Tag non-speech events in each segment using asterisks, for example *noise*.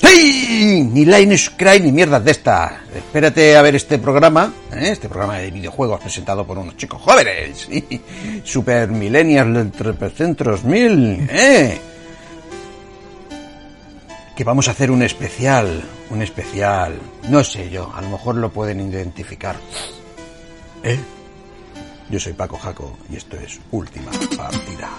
¡Hey! Ni Linus Cry ni mierdas de esta. Espérate a ver este programa, ¿eh? este programa de videojuegos presentado por unos chicos jóvenes. *laughs* Super Millennials 300 mil, ¿eh? Que vamos a hacer un especial, un especial, no sé yo, a lo mejor lo pueden identificar. ¿Eh? Yo soy Paco Jaco y esto es Última Partida.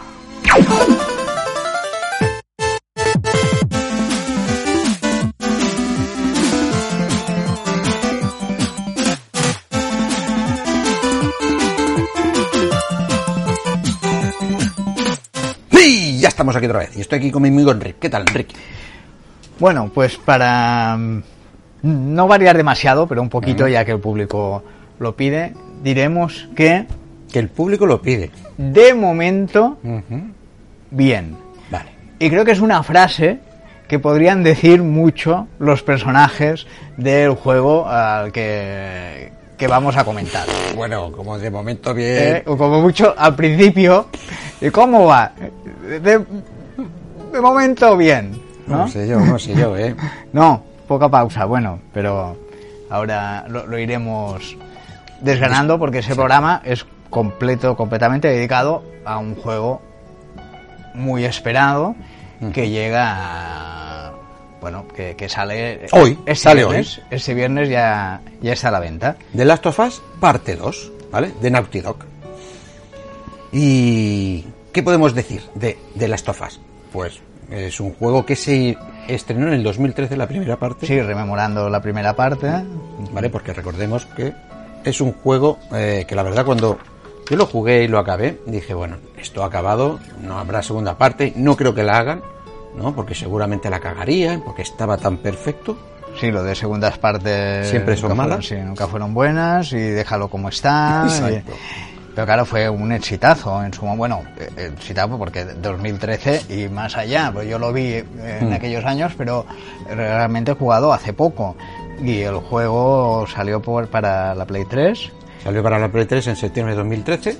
Estamos aquí otra vez. Y estoy aquí con mi amigo Enrique. ¿Qué tal, Enrique? Bueno, pues para mm, no variar demasiado, pero un poquito, ya que el público lo pide, diremos que Que el público lo pide. de momento, bien. Vale. Y creo que es una frase que podrían decir mucho los personajes del juego al que, que vamos a comentar. Bueno, como de momento bien. Eh, o como mucho al principio, ¿y cómo va? De, de momento bien. ¿no? No sé yo, no sé yo, ¿eh? *laughs* No, poca pausa, bueno, pero ahora lo, lo iremos desgranando porque ese programa es completo, completamente dedicado a un juego muy esperado que llega a- bueno, que, que sale Hoy, este sale viernes, este viernes ya, ya está a la venta. The Last of Us, parte 2, ¿vale? De Naughty Dog. ¿Y qué podemos decir de The Last of Us? Pues es un juego que se estrenó en el 2013, la primera parte. Sí, rememorando la primera parte. ¿Vale? Porque recordemos que es un juego eh, que la verdad cuando yo lo jugué y lo acabé, dije, bueno, esto ha acabado, no habrá segunda parte, no creo que la hagan, ¿no? Porque seguramente la cagarían, porque estaba tan perfecto. Sí, lo de segundas partes Siempre son nunca fueron- malas. sí, nunca fueron buenas y déjalo como está. *laughs* Exacto. y- pero claro, fue un exitazo en su bueno, eh, exitazo porque 2013 y más allá, pues yo lo vi eh, en Mm. aquellos años, pero realmente he jugado hace poco y el juego salió por para la Play 3. Salió para la Play 3 en septiembre de 2013,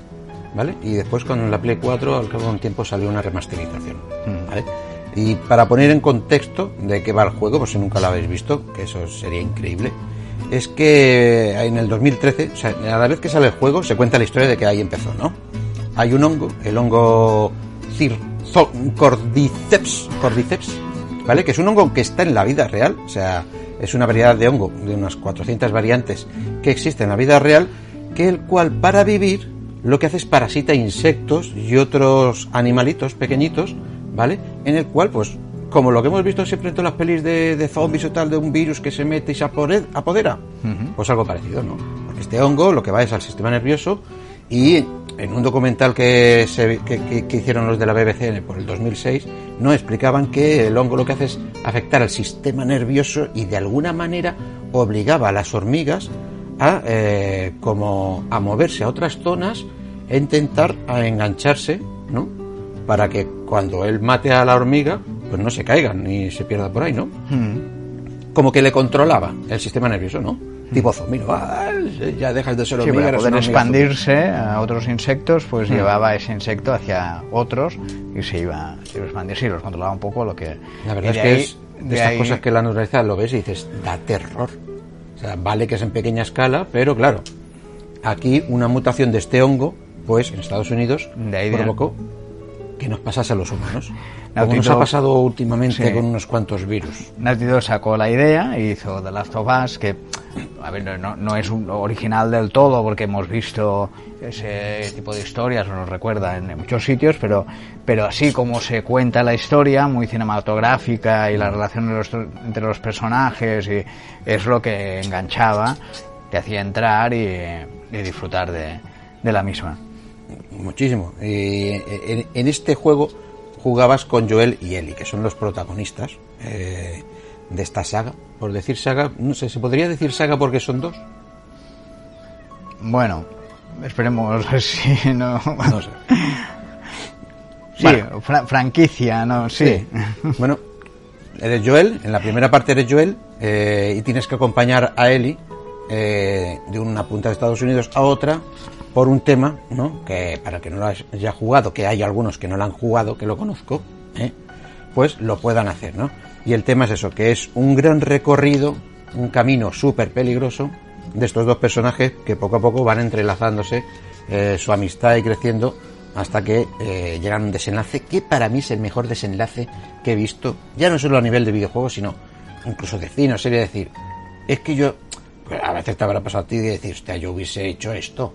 ¿vale? Y después con la Play 4 al cabo de un tiempo salió una remasterización, ¿vale? Y para poner en contexto de qué va el juego, por si nunca lo habéis visto, que eso sería increíble, es que en el 2013, o sea, a la vez que sale el juego, se cuenta la historia de que ahí empezó, ¿no? Hay un hongo, el hongo Cir- Cordyceps, Cordyceps, ¿vale? Que es un hongo que está en la vida real, o sea, es una variedad de hongo, de unas 400 variantes que existen en la vida real, que el cual para vivir lo que hace es parasita insectos y otros animalitos pequeñitos, ¿vale? En el cual, pues, como lo que hemos visto siempre en todas las pelis de, de zombies o tal, de un virus que se mete y se apodera, pues algo parecido, ¿no? Porque este hongo lo que va es al sistema nervioso y en un documental que, se, que, que- que hicieron los de la BBC por el 2006, no explicaban que el hongo lo que hace es afectar al sistema nervioso y de alguna manera obligaba a las hormigas a eh, como a moverse a otras zonas e intentar a engancharse, ¿no? Para que cuando él mate a la hormiga, pues no se caigan ni se pierda por ahí, ¿no? Como que le controlaba el sistema nervioso, ¿no? Tipo zombie. Ah, ya dejas de ser Sí, hormiga, para eres poder zombie. expandirse a otros insectos, pues llevaba ese insecto hacia otros y se iba, se iba a expandir. Sí, los controlaba un poco lo que... La verdad y es que ahí- es de, de estas ahí- cosas que la naturaleza lo ves y dices, da terror. O sea, vale que es en pequeña escala, pero claro, aquí una mutación de este hongo, pues en Estados Unidos De ahí de- provocó que nos pasase a los humanos. *laughs* Naughty Como nos ha pasado últimamente Sí. con unos cuantos virus. Naughty Dog sacó la idea y hizo The Last of Us, que a ver, no- no, es un original del todo porque hemos visto ese tipo de historias, nos recuerda en muchos sitios, pero, pero así como se cuenta la historia, muy cinematográfica y la relación de los- entre los personajes, y es lo que enganchaba, te hacía entrar y, y disfrutar de, de la misma. Muchísimo. Y en, en este juego jugabas con Joel y Ellie, que son los protagonistas. eh, de esta saga. Por decir saga, no sé, ¿se podría decir saga porque son dos? Bueno, esperemos si no. No sé. Sí, fra- franquicia, no, sí. Bueno, eres Joel, en la primera parte eres Joel eh, y tienes que acompañar a Ellie eh, de una punta de Estados Unidos a otra por un tema, ¿no? Que para que no lo haya jugado, que hay algunos que no lo han jugado, que lo conozco, ¿eh? pues lo puedan hacer, ¿no? Y el tema es eso, que es un gran recorrido, un camino súper peligroso de estos dos personajes que poco a poco van entrelazándose eh, su amistad y creciendo hasta que eh, llegan a un desenlace que para mí es el mejor desenlace que he visto, ya no solo a nivel de videojuegos, sino incluso de cine o serie, decir, es que yo, pues, a veces te habrá pasado a ti de decir, hostia, yo hubiese hecho esto,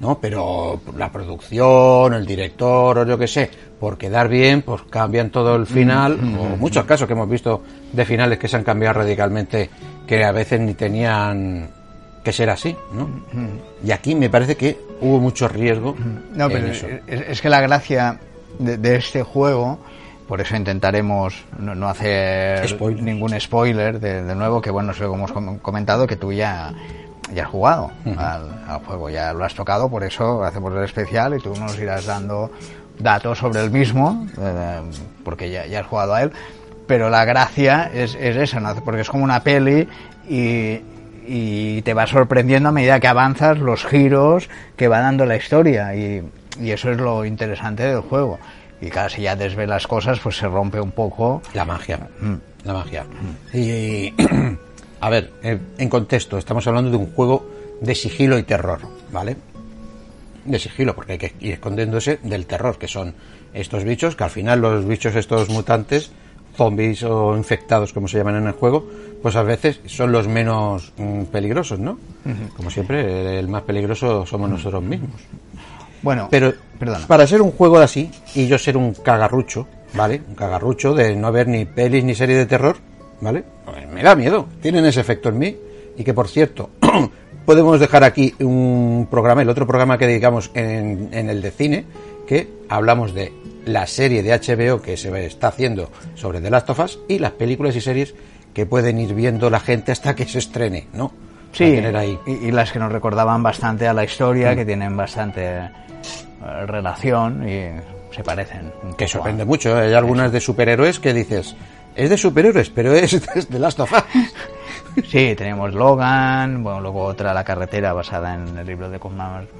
¿no? Pero la producción, el director o yo qué sé, por quedar bien, pues cambian todo el final, o muchos casos que hemos visto de finales que se han cambiado radicalmente, que a veces ni tenían que ser así, ¿no? Y aquí me parece que hubo mucho riesgo. No, en pero eso. es, es que la gracia de, de este juego, por eso intentaremos no, no hacer Spoilers. ningún spoiler de, de nuevo, que bueno, eso hemos com- comentado que tú ya, ya has jugado al, al juego, ya lo has tocado, por eso hacemos el especial y tú nos irás dando datos sobre el mismo, eh, porque ya, ya has jugado a él. Pero la gracia es, es esa, ¿no? porque es como una peli y, y te va sorprendiendo a medida que avanzas los giros que va dando la historia y, y eso es lo interesante del juego. Y claro, si ya desvelas cosas, pues se rompe un poco. La magia. La magia. Y, *clears throat* a ver, eh, en contexto, estamos hablando de un juego de sigilo y terror, ¿vale? De sigilo, porque hay que ir escondiéndose del terror, que son estos bichos, que al final los bichos estos mutantes, zombies o infectados, como se llaman en el juego, pues a veces son los menos mm, peligrosos, ¿no? Como siempre, el más peligroso somos nosotros mismos. Bueno, Pero perdona. para ser un juego así y yo ser un cagarrucho, ¿vale? Un cagarrucho de no ver ni pelis ni series de terror, ¿vale? Pues me da miedo. Tienen ese efecto en mí. Y que por cierto, *clears throat* podemos dejar aquí un programa, el otro programa que dedicamos en, en el de cine, que hablamos de la serie de HBO que se está haciendo sobre The Last of Us y las películas y series que pueden ir viendo la gente hasta que se estrene, ¿no? Sí, ahí. y, y las que nos recordaban bastante a la historia, que tienen bastante eh, relación y se parecen. Que sorprende a- mucho. ¿eh? Hay algunas de superhéroes que dices, es de superhéroes, pero es *laughs* de Last of Us. Sí, tenemos Logan, bueno, luego otra La carretera basada en el libro de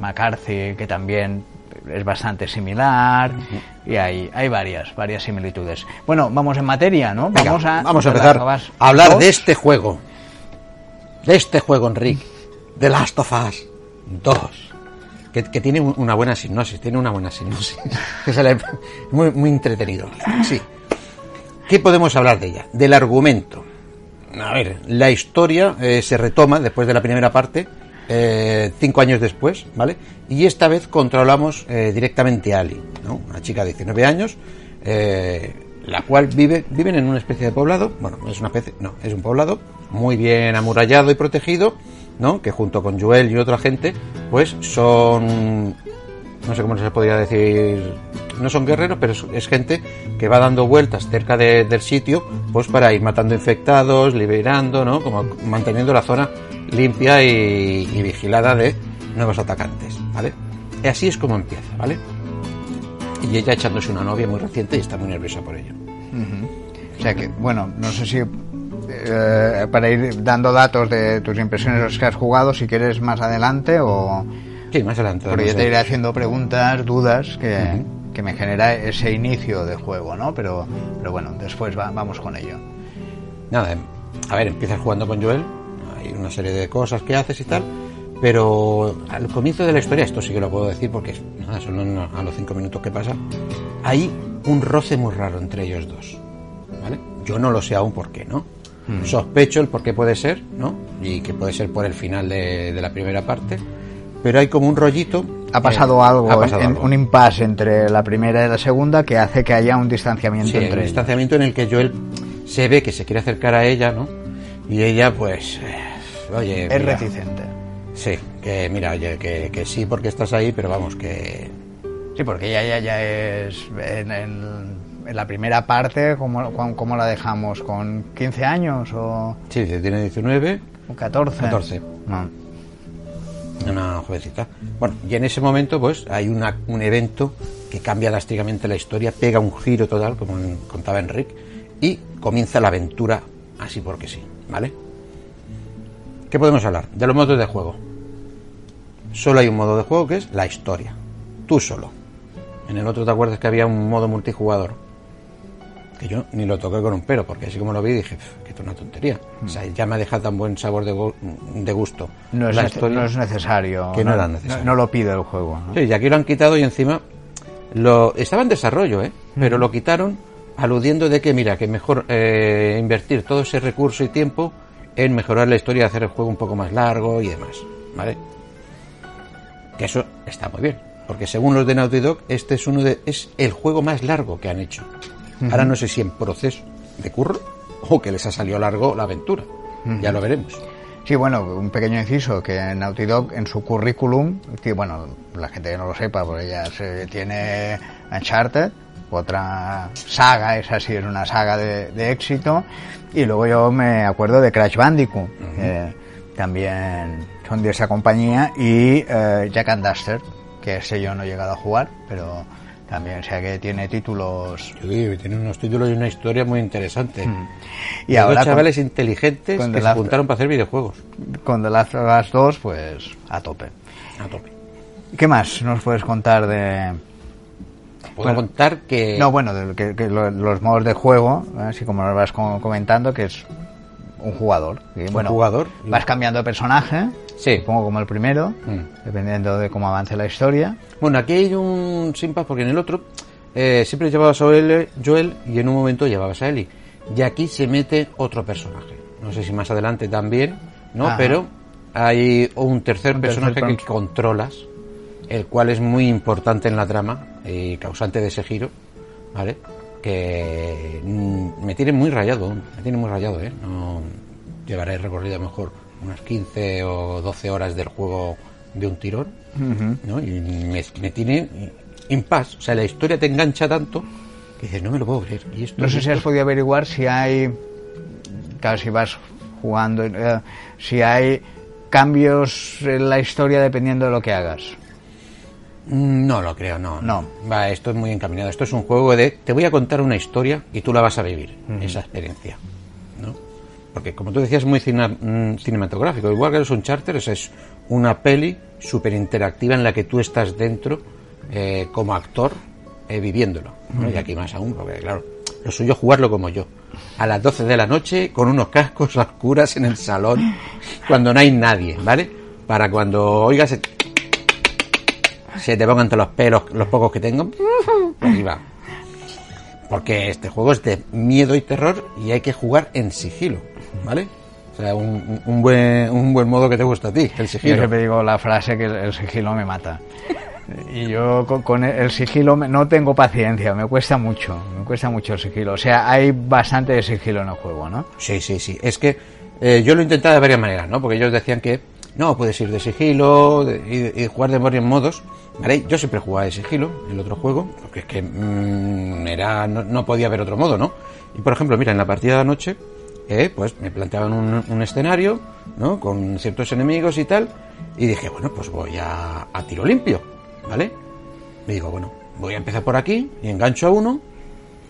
McCarthy, que también es bastante similar, y hay, hay varias, varias similitudes. Bueno, vamos en materia, ¿no? Venga, vamos a, vamos a empezar a hablar 2. de este juego. De este juego, Enrique. De Last of Us 2. Que, que tiene un- una buena sinopsis, tiene una buena sinopsis. Le- *laughs* muy, muy entretenido. Sí. ¿Qué podemos hablar de ella? Del argumento. A ver, la historia eh, se retoma después de la primera parte, eh, cinco años después, ¿vale? Y esta vez controlamos eh, directamente a Ali, ¿no? Una chica de 19 años, la cual vive, viven en una especie de poblado, bueno, no es una especie, no, es un poblado muy bien amurallado y protegido, ¿no? Que junto con Joel y otra gente, pues son no sé cómo se podría decir, no son guerreros, pero es, gente que va dando vueltas cerca de- del sitio, pues para ir matando infectados, liberando, ¿no? Como manteniendo la zona limpia y, y vigilada de nuevos atacantes, ¿vale? Y así es como empieza, ¿vale? Y ella echándose una novia muy reciente y está muy nerviosa por ello. O sea que, bueno, no sé si eh, para ir dando datos de tus impresiones de los que has jugado, si quieres más adelante o... Sí, más adelante. Porque yo te iré haciendo preguntas, dudas que, que me genera ese inicio de juego, ¿no? Pero, pero bueno, después va- vamos con ello. Nada, em, a ver, empiezas jugando con Joel, hay una serie de cosas que haces y tal, pero al comienzo de la historia, esto sí que lo puedo decir porque nada, son a los cinco minutos que pasa, hay un roce muy raro entre ellos dos, ¿vale? Yo no lo sé aún por qué, ¿no? Sospecho el por qué puede ser, ¿no? Y que puede ser por el final de, de la primera parte, pero hay como un rollito. Ha pasado eh, algo, ha pasado en- algo. un impasse entre la primera y la segunda que hace que haya un distanciamiento Sí, un entre ellos. distanciamiento en el que Joel se ve que se quiere acercar a ella, ¿no? Y ella, pues, eh, oye, Es mira, reticente. Sí, que mira, oye, que, que sí porque estás ahí, pero vamos, que... Sí, porque ella ya, ya es en, en- la primera parte, ¿cómo, cómo, cómo la dejamos? ¿Con 15 años o...? Sí, tiene 19. ¿O 14? 14. No. Una jovencita. Bueno, y en ese momento, pues, hay una, un evento que cambia drásticamente la historia, pega un giro total, como contaba Enric, y comienza la aventura así porque sí, ¿vale? ¿Qué podemos hablar? De los modos de juego. Solo hay un modo de juego que es la historia. Tú solo. En el otro te acuerdas que había un modo multijugador. Que yo ni lo toqué con un pero, porque así como lo vi dije, "Pf, que esto es una tontería. O sea, ya me ha dejado tan buen sabor de, de gusto. No es, nece- no es necesario. Que no era necesario. No, lo pide el juego. ¿no? Sí, y aquí lo han quitado y encima lo estaba en desarrollo, ¿eh? Pero lo quitaron aludiendo de que, mira, que mejor eh, invertir todo ese recurso y tiempo en mejorar la historia, hacer el juego un poco más largo y demás, ¿vale? Que eso está muy bien, porque según los de Naughty Dog, este es uno de es el juego más largo que han hecho. Ahora no sé si en proceso de curro o que les ha salido largo la aventura. Ya lo veremos. Sí, bueno, un pequeño inciso, que Naughty Dog en su currículum, que bueno, la gente que no lo sepa, porque ya se tiene Uncharted, otra saga, esa sí es una saga de, de éxito, y luego yo me acuerdo de Crash Bandicoot, eh, también son de esa compañía, y eh, Jack and Duster, que ese yo no he llegado a jugar, pero también sé que tiene títulos... Sí, tiene unos títulos y una historia muy interesante. Y Dos ahora chavales inteligentes con que se juntaron para hacer videojuegos. con The Last of Us 2, pues a tope. A tope. ¿Qué más nos puedes contar de, Puedo Bueno, contar que No, bueno, de- que, que lo- los modos de juego, así como nos vas co- comentando, que es un jugador. Y, bueno, jugador. Vas cambiando de personaje, Sí. supongo como el primero, Mm. dependiendo de cómo avance la historia. Bueno, aquí hay un simpa porque en el otro eh, siempre llevabas a Joel, Joel y en un momento llevabas a Ellie. Y aquí se mete otro personaje. No sé si más adelante también, ¿no? Ajá. Pero hay un tercer Un tercer personaje que controlas, el cual es muy importante en la trama y causante de ese giro, ¿vale? Que me tiene muy rayado, me tiene muy rayado, ¿eh? No llevaré recorrido a lo mejor unas 15 o 12 horas del juego de un tirón, ¿no? Y me, me tiene en paz, o sea, la historia te engancha tanto que dices, no me lo puedo creer. Y esto No sé si has podido averiguar si hay, claro, si vas jugando, eh, si hay cambios en la historia dependiendo de lo que hagas. Mm, No lo creo, no. No. Va, esto es muy encaminado. Esto es un juego de te voy a contar una historia y tú la vas a vivir, esa experiencia. ¿no? Porque como tú decías, es muy cina- mm, cinematográfico. Igual que los Uncharted, es una peli súper interactiva en la que tú estás dentro eh, como actor eh, viviéndolo. ¿no? Y aquí más aún, porque claro, lo suyo es jugarlo como yo. A las 12 de la noche, con unos cascos a oscuras en el salón, cuando no hay nadie, ¿vale? Para cuando oigas el se te pongan todos los pelos, los pocos que tengo, ahí va. Porque este juego es de miedo y terror y hay que jugar en sigilo, ¿vale? O sea, un, un buen, un buen modo que te gusta a ti, el Yo sigilo. siempre digo la frase que el, sigilo me mata. Y yo con, con el sigilo me- no tengo paciencia, me cuesta mucho, me cuesta mucho el sigilo. O sea, hay bastante de sigilo en el juego, ¿no? Sí, sí, sí. Es que eh, yo lo he intentado de varias maneras, ¿no? Porque ellos decían que no, puedes ir de sigilo de- y, y jugar de varios modos. Yo siempre jugaba de sigilo, el otro juego, porque es que mm, era, no, podía haber otro modo, ¿no? Y por ejemplo, mira, en la partida de anoche, eh, pues me planteaban un, un escenario, ¿no? Con ciertos enemigos y tal, y dije, bueno, pues voy a, a tiro limpio, ¿vale? Me digo, bueno, voy a empezar por aquí y engancho a uno,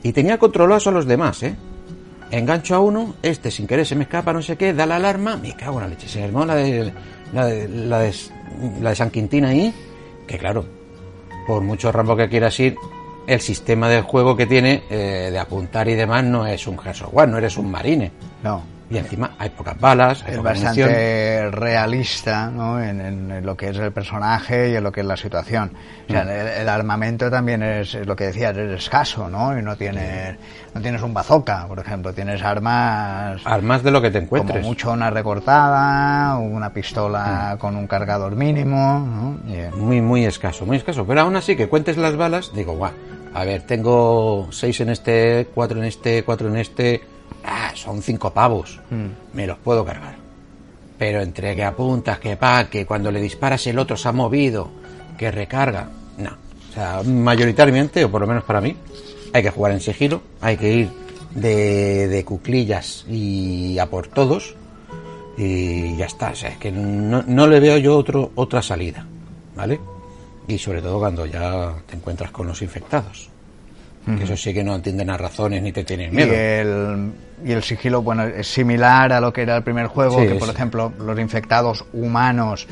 y tenía controlados a los demás, ¿eh? engancho a uno, este sin querer se me escapa, no sé qué, da la alarma, me cago en la leche, se armó la la de, la de San Quintín ahí, que claro, por mucho rambo que quieras ir, el sistema del juego que tiene eh, de apuntar y demás no es un Gears no eres un marine. No. Y encima hay pocas balas, hay Es poca bastante munición. realista ¿no? en, en- en lo que es el personaje y en lo que es la situación. O sea, Mm. el, el armamento también es, es lo que decías, es escaso, ¿no? Y no tienes, no tienes un bazooka, por ejemplo, tienes armas Armas de lo que te como encuentres. mucho una recortada, una pistola Mm. con un cargador mínimo, ¿no? Eh, Muy, muy escaso, muy escaso. Pero aún así, que cuentes las balas, digo, guau, a ver, tengo seis en este, cuatro en este, cuatro en este. Ah, son cinco pavos. Me los puedo cargar. Pero entre que apuntas, que pa, que cuando le disparas el otro se ha movido, que recarga. No. O sea, mayoritariamente, o por lo menos para mí, hay que jugar en sigilo, hay que ir de, de cuclillas y a por todos y ya está. O sea, es que no, no le veo yo otro, otra salida, ¿vale? Y sobre todo cuando ya te encuentras con los infectados. Que eso sí que no entienden a razones ni te tienen Y miedo. el, y el sigilo, bueno, es similar a lo que era el primer juego, Sí, que es- por ejemplo los infectados humanos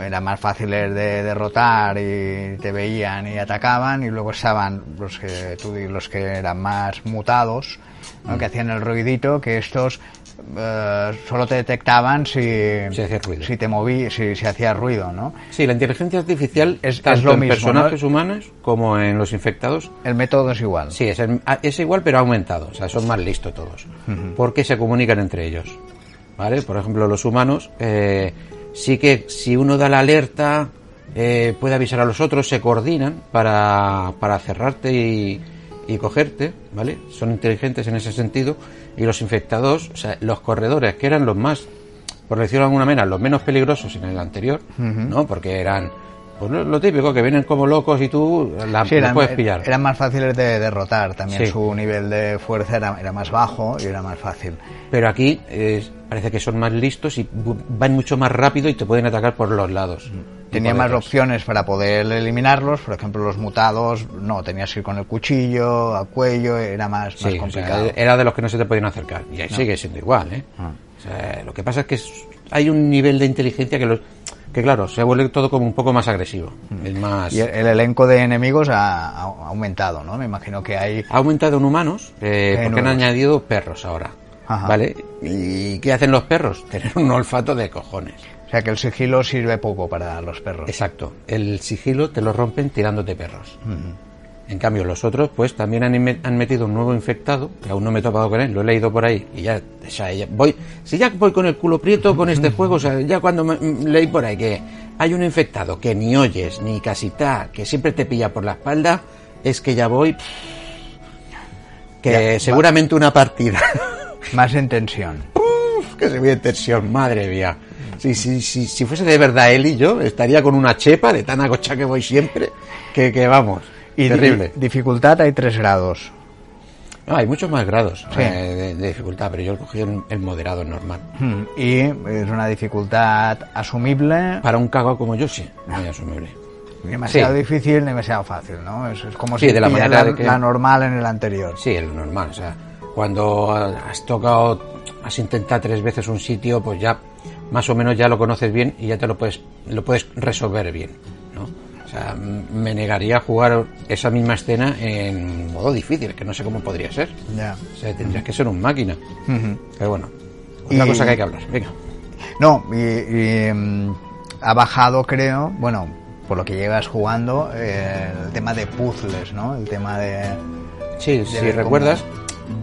eran más fáciles de derrotar y te veían y atacaban y luego estaban los que tú los que eran más mutados ¿no? que hacían el ruidito que estos eh, solo te detectaban si Si hacía ruido. si te moví si, si hacía ruido no Sí, la inteligencia artificial Es- es tanto lo en mismo, personajes ¿no? humanos como en los infectados el método es igual Sí, es, el- ah, es igual, pero ha aumentado. O sea, son más listos todos. Porque se comunican entre ellos. ¿Vale? Por ejemplo, los humanos, eh, sí que si uno da la alerta, eh, puede avisar a los otros, se coordinan para, para cerrarte y, y cogerte. ¿Vale? Son inteligentes en ese sentido. Y los infectados, o sea, los corredores, que eran los más, por decirlo de alguna manera, los menos peligrosos en el anterior, ¿no? Porque eran. Pues lo, lo típico, que vienen como locos y tú la, Sí, los eran, puedes pillar. eran más fáciles de derrotar, también Sí. su nivel de fuerza era, era más bajo y era más fácil. Pero aquí eh, parece que son más listos y van mucho más rápido y te pueden atacar por los lados. Y Tenía más opciones para poder eliminarlos, por ejemplo los mutados, no, tenías que ir con el cuchillo, a cuello, era más, Sí, más o sea, complicado. era de los que no se te podían acercar. Y ahí sigue siendo igual, ¿eh? Ah. O sea, lo que pasa es que hay un nivel de inteligencia que, los, que claro, se vuelve todo como un poco más agresivo. Es más... Y el, el elenco de enemigos ha, ha aumentado, ¿no? Me imagino que hay... Ha aumentado en humanos eh, porque han añadido perros ahora. Ajá. ¿Vale? ¿Y qué hacen los perros? *laughs* Tener un olfato de cojones. O sea que el sigilo sirve poco para los perros. Exacto. El sigilo te lo rompen tirándote perros. En cambio, los otros, pues también han, metido un nuevo infectado, que aún no me he topado con él, lo he leído por ahí, y ya, o sea, ya voy, si ya voy con el culo prieto con este juego, o sea, ya cuando me- mm, leí por ahí que hay un infectado que ni oyes, ni casi tal, que siempre te pilla por la espalda, es que ya voy, que Ya, va. seguramente una partida, Más en tensión. *laughs* Uf, que se ve en tensión, madre mía. Si, si, si, si fuese de verdad él y yo, estaría con una chepa de tan agocha que voy siempre, que, que vamos, Y terrible. dificultad hay tres grados. No, hay muchos más grados Sí. eh, de, de dificultad, pero yo cogí el, el moderado, el normal. Mm, Y es una dificultad asumible, Para un cagao como yo, sí, muy asumible. ni demasiado Sí. difícil, demasiado fácil, ¿no? Es, es como Sí, si de la manera la, de que- la normal en el anterior. Sí, el normal, o sea, cuando has tocado, has intentado tres veces un sitio, pues ya más o menos ya lo conoces bien y ya te lo puedes, lo puedes resolver bien, ¿no? O sea, me negaría a jugar esa misma escena en modo difícil, que no sé cómo podría ser. Ya. O sea, tendrías que ser un máquina. Pero bueno, otra Y- cosa que hay que hablar. Venga. No, y, y, mm, ha bajado, creo, bueno, por lo que llevas jugando, eh, el tema de puzzles, ¿no? El tema de... Sí, si recuerdas,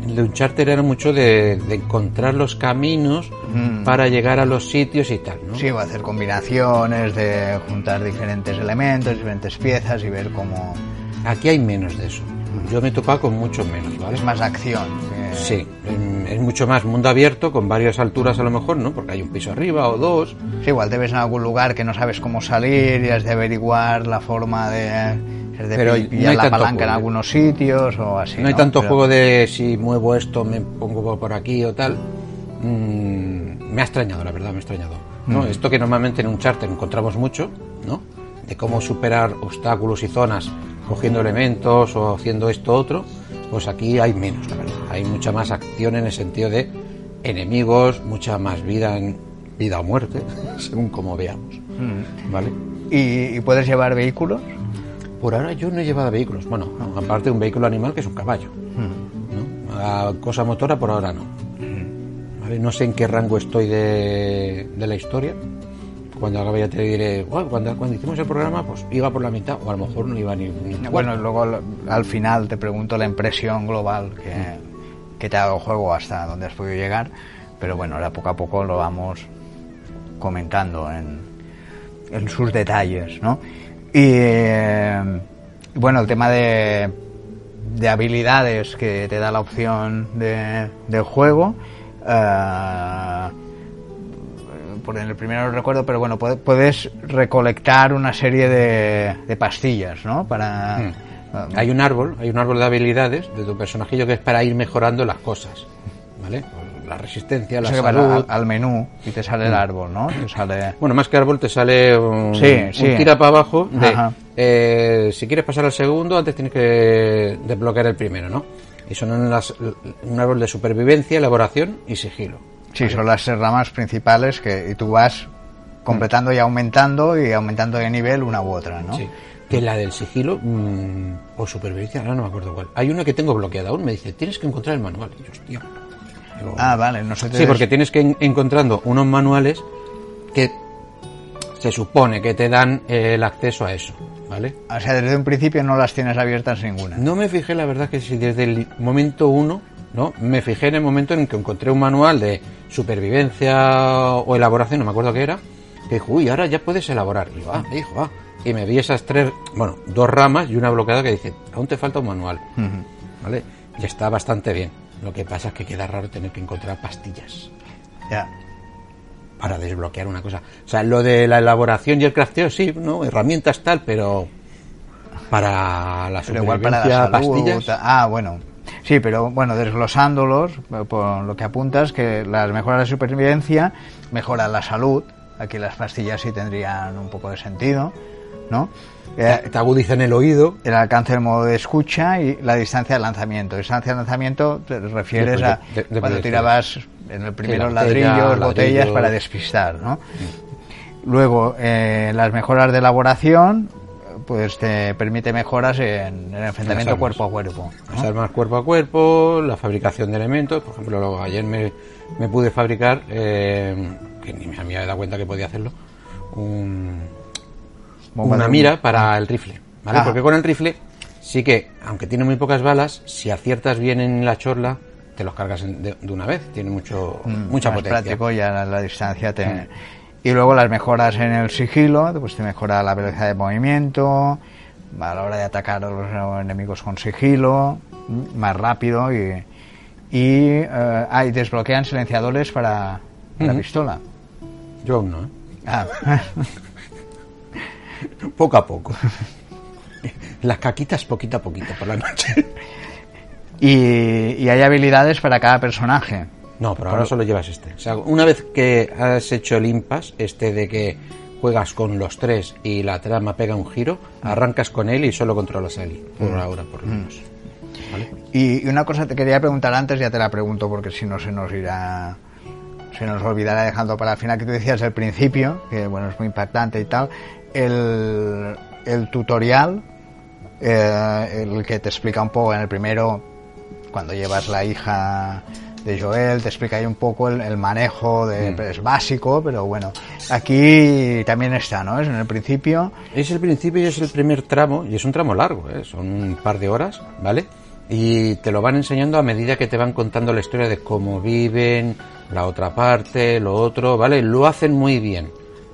de Uncharted era mucho de, de encontrar los caminos Mm. para llegar a los sitios y tal, ¿no? Sí, a hacer combinaciones, de juntar diferentes elementos, diferentes piezas y ver cómo Aquí hay menos de eso. Yo me he topado con mucho menos, ¿vale? es más acción. que- Sí, es mucho más mundo abierto, con varias alturas a lo mejor, ¿no? Porque hay un piso arriba o dos. Sí, igual te ves en algún lugar que no sabes cómo salir y has de averiguar la forma de, de Pero no hay la palanca en algunos sitios o así. no hay tanto Pero- juego de si muevo esto, me pongo por aquí o tal. Mm, me ha extrañado, la verdad, me ha extrañado. ¿no? Esto que normalmente en un charter encontramos mucho, ¿no? De cómo superar obstáculos y zonas cogiendo elementos o haciendo esto otro, pues aquí hay menos, la verdad. Hay mucha más acción en el sentido de enemigos, mucha más vida en vida o muerte, *laughs* según como veamos. ¿Vale? ¿Y, y puedes llevar vehículos? Por ahora yo no he llevado vehículos. Bueno, aparte de un vehículo animal que es un caballo. ¿no? A cosa motora por ahora no. ¿Vale? No sé en qué rango estoy de, de la historia. Cuando acabe ya te diré, "Guau, cuando, cuando hicimos el programa, pues iba por la mitad, o a lo mejor no iba ni, ni Bueno, luego al- al final te pregunto la impresión global que, que te ha dado el juego hasta donde has podido llegar, pero bueno, ahora poco a poco lo vamos comentando en, en sus detalles, ¿no? Y eh, bueno, el tema de, de habilidades que te da la opción de, del juego. eh, por en el primero no recuerdo, pero bueno, puede- puedes recolectar una serie de, de pastillas, ¿no? Para, Ah, Hay un árbol, hay un árbol de habilidades de tu personajillo que es para ir mejorando las cosas, ¿vale? La resistencia, o la sea salud. al, al menú y te sale el árbol, ¿no? Te sale... Bueno, más que árbol te sale un, Sí, un sí. tira para abajo de eh, si quieres pasar al segundo antes tienes que desbloquear el primero, ¿no? Y son las, un árbol de supervivencia, elaboración y sigilo. Sí, son las ramas principales que y tú vas completando y aumentando y aumentando de nivel una u otra, ¿no? Sí. Que la del sigilo mm, o supervivencia, ahora no me acuerdo cuál. Hay una que tengo bloqueada aún, me dice, tienes que encontrar el manual. Y yo, hostia. Digo, Ah, vale, no te sí, porque tienes que ir encontrando unos manuales que se supone que te dan eh, el acceso a eso, ¿vale? O sea, desde un principio no las tienes abiertas ninguna. No me fijé, la verdad, que si desde el momento uno, ¿no? Me fijé en el momento en que encontré un manual de supervivencia o elaboración, no me acuerdo qué era, que dijo, uy, ahora ya puedes elaborar. Y yo, ah, hijo, ah. Y me vi esas tres, bueno, dos ramas y una bloqueada que dice, aún te falta un manual, ¿vale? Y está bastante bien. Lo que pasa es que queda raro tener que encontrar pastillas Ya. para desbloquear una cosa. O sea, lo de la elaboración y el crafteo, sí, ¿no? Herramientas tal, pero para la Pero igual para supervivencia, la salud. pastillas. Ah, bueno. Sí, pero bueno, desglosándolos, eh, por lo que apuntas, que las mejoras de supervivencia mejoran la salud. Aquí las pastillas sí tendrían un poco de sentido, ¿no? Eh, te, agudizan el oído. el alcance del modo de escucha y la distancia de lanzamiento. Distancia de lanzamiento te refieres De a proye- de- de cuando tirabas en el primero la ladrillos, botellas para despistar, ¿no? Luego, eh, las mejoras de elaboración, pues te permite mejoras en el enfrentamiento cuerpo a cuerpo. ¿no? Las armas cuerpo a cuerpo, la fabricación de elementos. Por ejemplo, ayer me, me pude fabricar, eh, que ni me había dado cuenta que podía hacerlo, un, una mira para el rifle. ¿vale? Ah. Porque con el rifle sí que, aunque tiene muy pocas balas, si aciertas bien en la chorla, te los cargas de, de una vez. Tiene mucho, mucha Mm, más potencia. práctico ya la, la distancia te... y luego las mejoras en el sigilo pues te mejora la velocidad de movimiento a la hora de atacar a los enemigos con sigilo mm, más rápido y y eh, ah, y desbloquean silenciadores para la pistola Yo aún no, ¿eh? Ah, *laughs* *laughs* Poco a poco. *laughs* Las caquitas poquito a poquito por la noche. *laughs* y, y hay habilidades para cada personaje No, pero ahora solo llevas este. O sea, una vez que has hecho el impasse, este de que juegas con los tres y la trama pega un giro, arrancas con él y solo controlas a él. Por ahora, por lo menos. ¿Vale? Y, y una cosa te quería preguntar antes, ya te la pregunto porque si no se nos irá, se nos olvidará dejando para el final, que tú decías al principio, que bueno, es muy impactante y tal, el, el tutorial, eh, el que te explica un poco en el primero, cuando llevas la hija de Joel, te explica ahí un poco el, el manejo, de, es básico, pero bueno, aquí también está, ¿no? Es en el principio, Es el principio y es el primer tramo, y es un tramo largo, ¿eh? son un par de horas, ¿vale? Y te lo van enseñando a medida que te van contando la historia de cómo viven, la otra parte, lo otro, ¿vale? Lo hacen muy bien,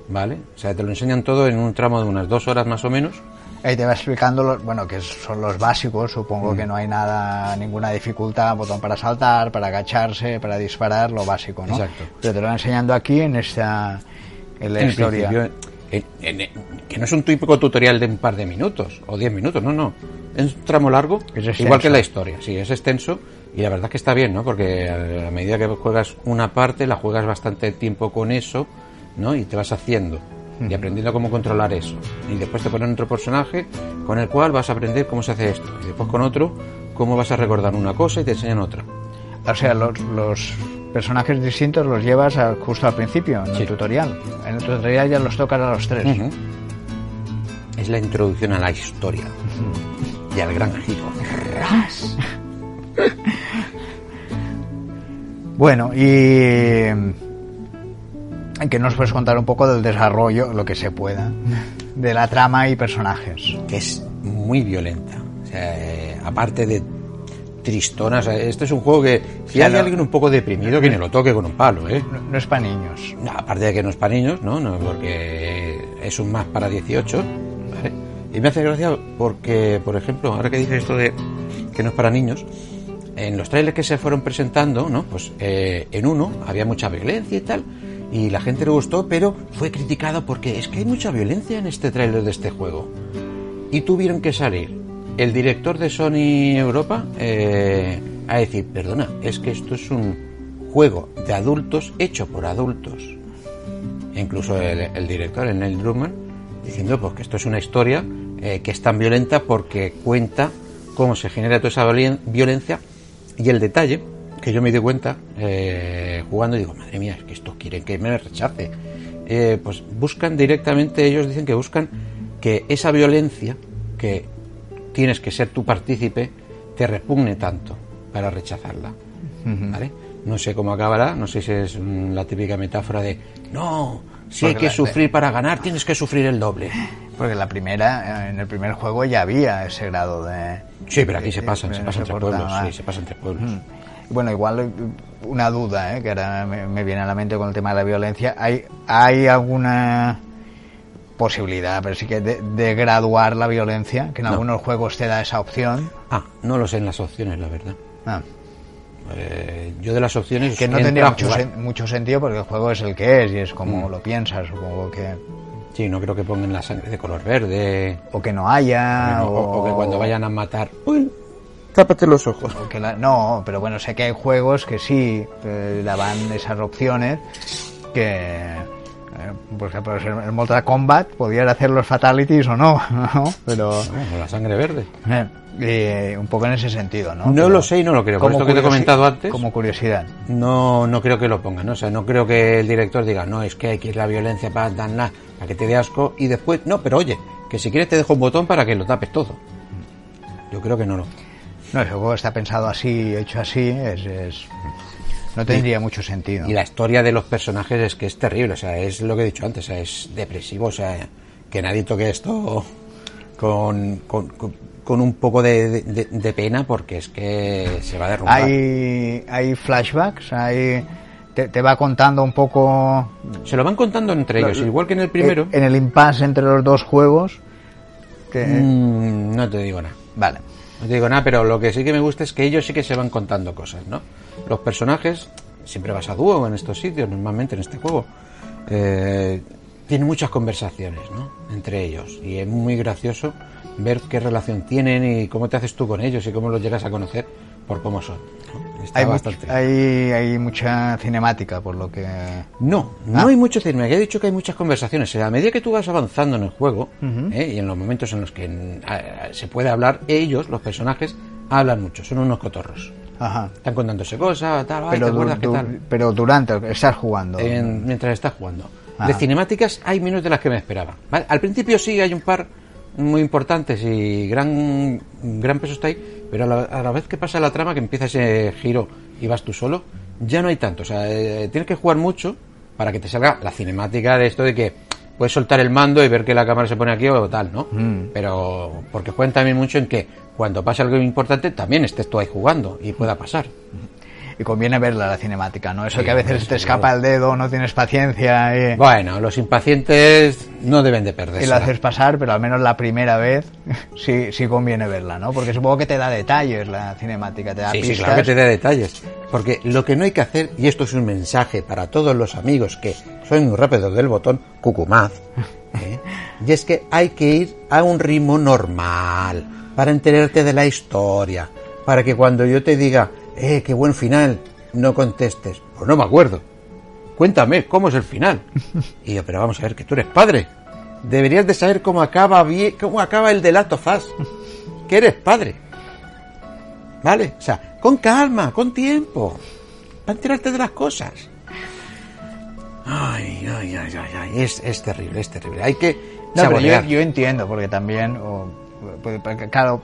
¿vale? O sea, te lo enseñan todo en un tramo de unas dos horas más o menos. Ahí te va explicando, los, bueno, que son los básicos, supongo Mm. que no hay nada, ninguna dificultad, botón para saltar, para agacharse, para disparar, lo básico, ¿no? Exacto. Pero te lo va enseñando aquí en esta, en la en historia. principio, en- en- que no es un típico tutorial de un par de minutos o diez minutos, no, no. Es un tramo largo, Es igual que la historia, sí, es extenso y la verdad que está bien, ¿no? Porque a a medida que juegas una parte, la juegas bastante tiempo con eso, ¿no? Y te vas haciendo y aprendiendo cómo controlar eso. Y después te ponen otro personaje con el cual vas a aprender cómo se hace esto. Y después con otro, cómo vas a recordar una cosa y te enseñan otra. O sea, los, los personajes distintos los llevas al- justo al principio, en Sí. el tutorial. En el tutorial ya los tocas a los tres. Es la introducción a la historia y al gran giro. Bueno, y que nos puedes contar un poco del desarrollo, lo que se pueda, de la trama y personajes. que es muy violenta. O sea, eh, aparte de tristona, o sea, este es un juego que si hay alguien un poco deprimido, que ni lo toque con un palo, ¿eh? No, no es para niños. No, aparte de que no es para niños, ¿no? no porque es un más para 18, ¿vale? Y me hace gracia porque, por ejemplo, ahora que dice esto de que no es para niños, en los trailers que se fueron presentando, ¿no? Pues eh, en uno había mucha violencia y tal, y la gente le gustó, pero fue criticado porque es que hay mucha violencia en este trailer de este juego. Y tuvieron que salir el director de Sony Europa eh, a decir, perdona, es que esto es un juego de adultos hecho por adultos. Incluso el, director, el Neil Druckmann, diciendo pues, que esto es una historia eh, que es tan violenta porque cuenta cómo se genera toda esa violencia y el detalle que yo me di cuenta eh, jugando y digo, madre mía, es que estos quieren que me rechace. Eh, pues buscan directamente, ellos dicen que buscan que esa violencia que tienes que ser tu partícipe te repugne tanto para rechazarla. ¿Vale? No sé cómo acabará, no sé si es la típica metáfora de no, si hay que sufrir para ganar, tienes que sufrir el doble. Porque la primera, en el primer juego ya había ese grado de. Sí, pero aquí se pasan, se pasan entre pueblos, sí, se pasan entre pueblos. Bueno, igual eh, una duda, ¿eh? que ahora me, viene a la mente con el tema de la violencia. ¿Hay, hay alguna posibilidad, pero sí que de, graduar la violencia? Que en algunos juegos te da esa opción. Ah, no lo sé en las opciones, la verdad. Ah. Eh, yo de las opciones que no tendría mucho, mucho, sentido porque el juego es el que es y es como mm. lo piensas supongo que sí no creo que pongan la sangre de color verde o que no haya o, que cuando vayan a matar uy, tápate los ojos no pero bueno sé que hay juegos que sí eh, daban esas opciones que eh, por ejemplo, en Mortal Kombat podías hacer los fatalities o no, *laughs* ¿no? Pero... la sangre verde. Eh, eh, un poco en ese sentido, ¿no? No lo sé y no lo creo. Por esto que te he comentado antes. Como curiosidad. No, no creo que lo pongan, ¿no? O sea, no creo que el director diga, no, es que hay que ir la violencia para dar nada, para que te dé asco y después, no, pero oye, que si quieres te dejo un botón para que lo tapes todo. Yo creo que no lo. No, juego está pensado así, hecho así, es, no tendría mucho sentido. Y la historia de los personajes es que es terrible, o sea, es lo que he dicho antes, es depresivo, o sea, que nadie toque esto con, con un poco de, pena porque es que se va a derrumbar. Hay, hay flashbacks, hay, te, va contando un poco... Se lo van contando entre ellos, igual que en el primero. En el impasse entre los dos juegos. Que... Mm, no te digo nada. Vale. No te digo nada, pero lo que sí que me gusta es que ellos sí que se van contando cosas, ¿no? Los personajes, siempre vas a dúo en estos sitios, normalmente en este juego. Eh, tienen muchas conversaciones, ¿no? Entre ellos. Y es muy gracioso ver qué relación tienen y cómo te haces tú con ellos y cómo los llegas a conocer por cómo son. hay, bastante... hay, hay, mucha cinemática, por lo que... No, no ah. hay mucho cinemática. He dicho que hay muchas conversaciones. a medida que tú vas avanzando en el juego ¿eh? y en los momentos en los que se puede hablar, ellos, los personajes, hablan mucho. Son unos cotorros. Ajá. Están contándose cosas, tal, pero, ¿te tal? pero durante, estás jugando. mientras estás jugando. De cinemáticas hay menos de las que me esperaba. Al principio sí hay un par muy importantes y gran, gran peso está ahí, pero a la, vez que pasa la trama, que empieza ese giro y vas tú solo, ya no hay tanto. O sea, eh, tienes que jugar mucho para que te salga la cinemática de esto de que puedes soltar el mando y ver que la cámara se pone aquí o tal, ¿no? Mm. Pero porque juegan también mucho en que cuando pasa algo importante también estés tú ahí jugando y pueda pasar y conviene verla la cinemática, ¿no? Eso que a veces te escapa el dedo, no tienes paciencia. Y... Bueno, los impacientes no deben de perderse. Y lo haces pasar, pero al menos la primera vez *laughs* sí, sí conviene verla, ¿no? Porque supongo que te da detalles la cinemática, te da sí, Sí, claro que te da detalles. Porque lo que no hay que hacer, y esto es un mensaje para todos los amigos que son muy rápidos del botón, cucumaz, *laughs* ¿eh? y es que hay que ir a un ritmo normal para enterarte de la historia, para que cuando yo te diga, eh, qué buen final, no contestes. Pues no me acuerdo. Cuéntame, ¿cómo es el final? Y yo, pero vamos a ver, que tú eres padre. Deberías de saber cómo acaba bien, cómo acaba el de Last Que eres padre. ¿Vale? O sea, con calma, con tiempo. Para enterarte de las cosas. Ay, ay, ay, ay, ay. Es, es terrible, es terrible. Hay que. No, yo, entiendo, porque también, claro,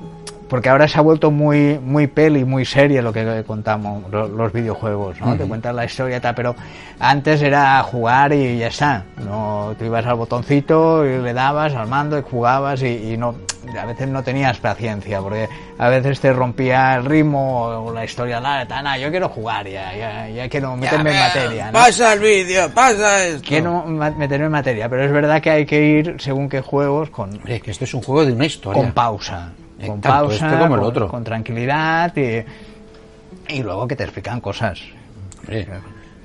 porque ahora se ha vuelto muy muy peli, muy serie lo que contamos los, videojuegos, ¿no? Te cuentas la historia y tal, pero antes era jugar y ya está, no te ibas al botoncito y le dabas al mando y jugabas y, no a veces no tenías paciencia porque a veces te rompía el ritmo o la historia yo quiero jugar ya, ya, ya quiero meterme en materia. ¿no? Pasa el vídeo, pasa esto. Quiero meterme en materia, pero es verdad que hay que ir según qué juegos con... Es que esto es un juego de una historia. Con pausa con pausa, como el otro. con tranquilidad y, y luego que te explican cosas.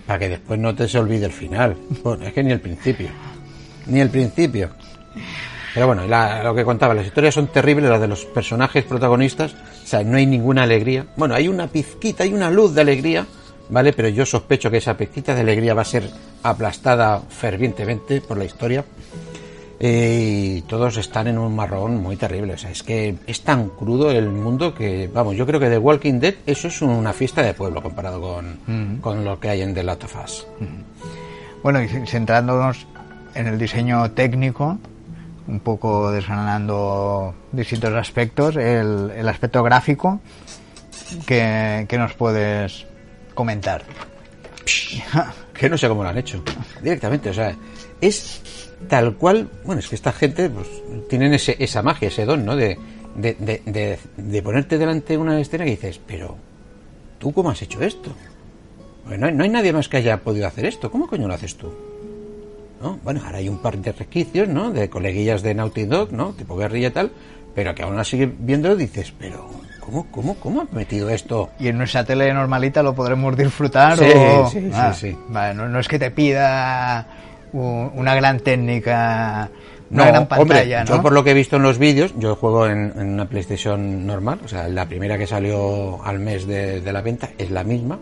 para que después no te se olvide el final. es que ni el principio. Ni el principio. Pero bueno, la- lo que contaba, las historias son terribles, las de los personajes protagonistas, o sea, no hay ninguna alegría. Bueno, hay una pizquita, hay una luz de alegría, ¿vale? Pero yo sospecho que esa pizquita de alegría va a ser aplastada fervientemente por la historia. Eh, y todos están en un marrón muy terrible. O sea, es que es tan crudo el mundo que, vamos, yo creo que The Walking Dead eso es una fiesta de pueblo comparado con, con lo que hay en The Last of Us. Bueno, y centrándonos en el diseño técnico, un poco desgranando distintos aspectos, el, el aspecto gráfico, que, que nos puedes comentar? que no sé cómo lo han hecho directamente o sea es tal cual bueno es que esta gente pues tienen ese, esa magia ese don no de, de, de, ponerte delante de una escena y dices pero tú cómo has hecho esto Porque no, hay, no hay nadie más que haya podido hacer esto cómo coño lo haces tú ¿no? bueno ahora hay un par de resquicios no de coleguillas de Naughty Dog no tipo guerrilla y tal pero que aún así viéndolo dices pero cómo cómo cómo has metido esto ¿Y en nuestra tele normalita lo podremos disfrutar? Sí, o... sí, sí, Ah, sí. vale, no, no es que te pida una gran técnica, una No, gran pantalla, hombre, ¿no? yo por lo que he visto en los vídeos, yo juego en, en una PlayStation normal, o sea, la primera que salió al mes de, de la venta es la misma,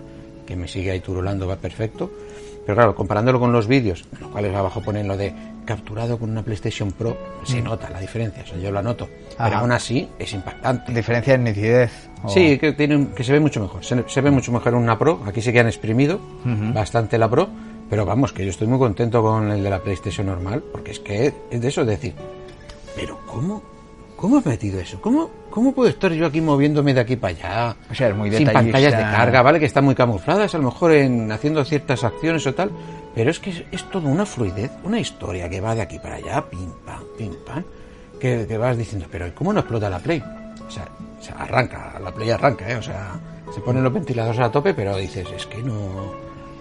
que me sigue ahí turulando, va perfecto. Pero claro, comparándolo con los vídeos, los cuales abajo ponen lo de capturado con una PlayStation Pro, se nota la diferencia, o sea, yo la noto. Pero Mm. Ajá. aún así es impactante. Diferencia en nitidez. o- Sí, que, tiene, que se ve mucho mejor. Se, se ve mucho mejor en una Pro. Aquí sí que han exprimido bastante la Pro. Pero vamos, que yo estoy muy contento con el de la PlayStation normal. Porque es que es de eso, es decir, ¿pero cómo? ¿Cómo has metido eso? ¿Cómo, ¿Cómo puedo estar yo aquí moviéndome de aquí para allá? O sea, es muy Sin detallista. pantallas de carga, ¿vale? Que están muy camufladas, a lo mejor en haciendo ciertas acciones o tal. Pero es que es, es todo una fluidez, una historia que va de aquí para allá, pim, pam, pim, pam. Que, que vas diciendo, pero ¿cómo no explota la Play? O sea, o sea, arranca, la Play arranca, ¿eh? O sea, se ponen los ventiladores a tope, pero dices, es que no,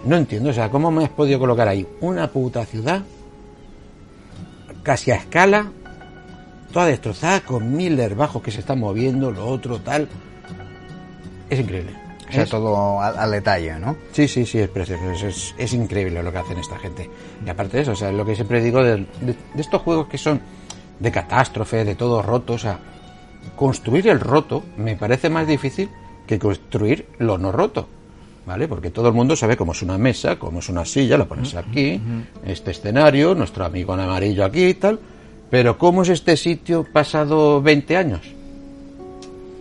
no entiendo, o sea, ¿cómo me has podido colocar ahí una puta ciudad casi a escala, toda destrozada, con mil bajos que se están moviendo, lo otro, tal? Es increíble. O sea, Es- todo al, al detalle, ¿no? Sí, sí, sí, es precioso. Es, es, es increíble lo que hacen esta gente. Y aparte de eso, o sea, lo que siempre digo de, de- de estos juegos que son de catástrofe, de todo roto, o sea, construir el roto me parece más difícil que construir lo no roto. ¿Vale? Porque todo el mundo sabe cómo es una mesa, cómo es una silla, la pones aquí, este escenario, nuestro amigo en amarillo aquí y tal. Pero ¿cómo es este sitio pasado 20 años?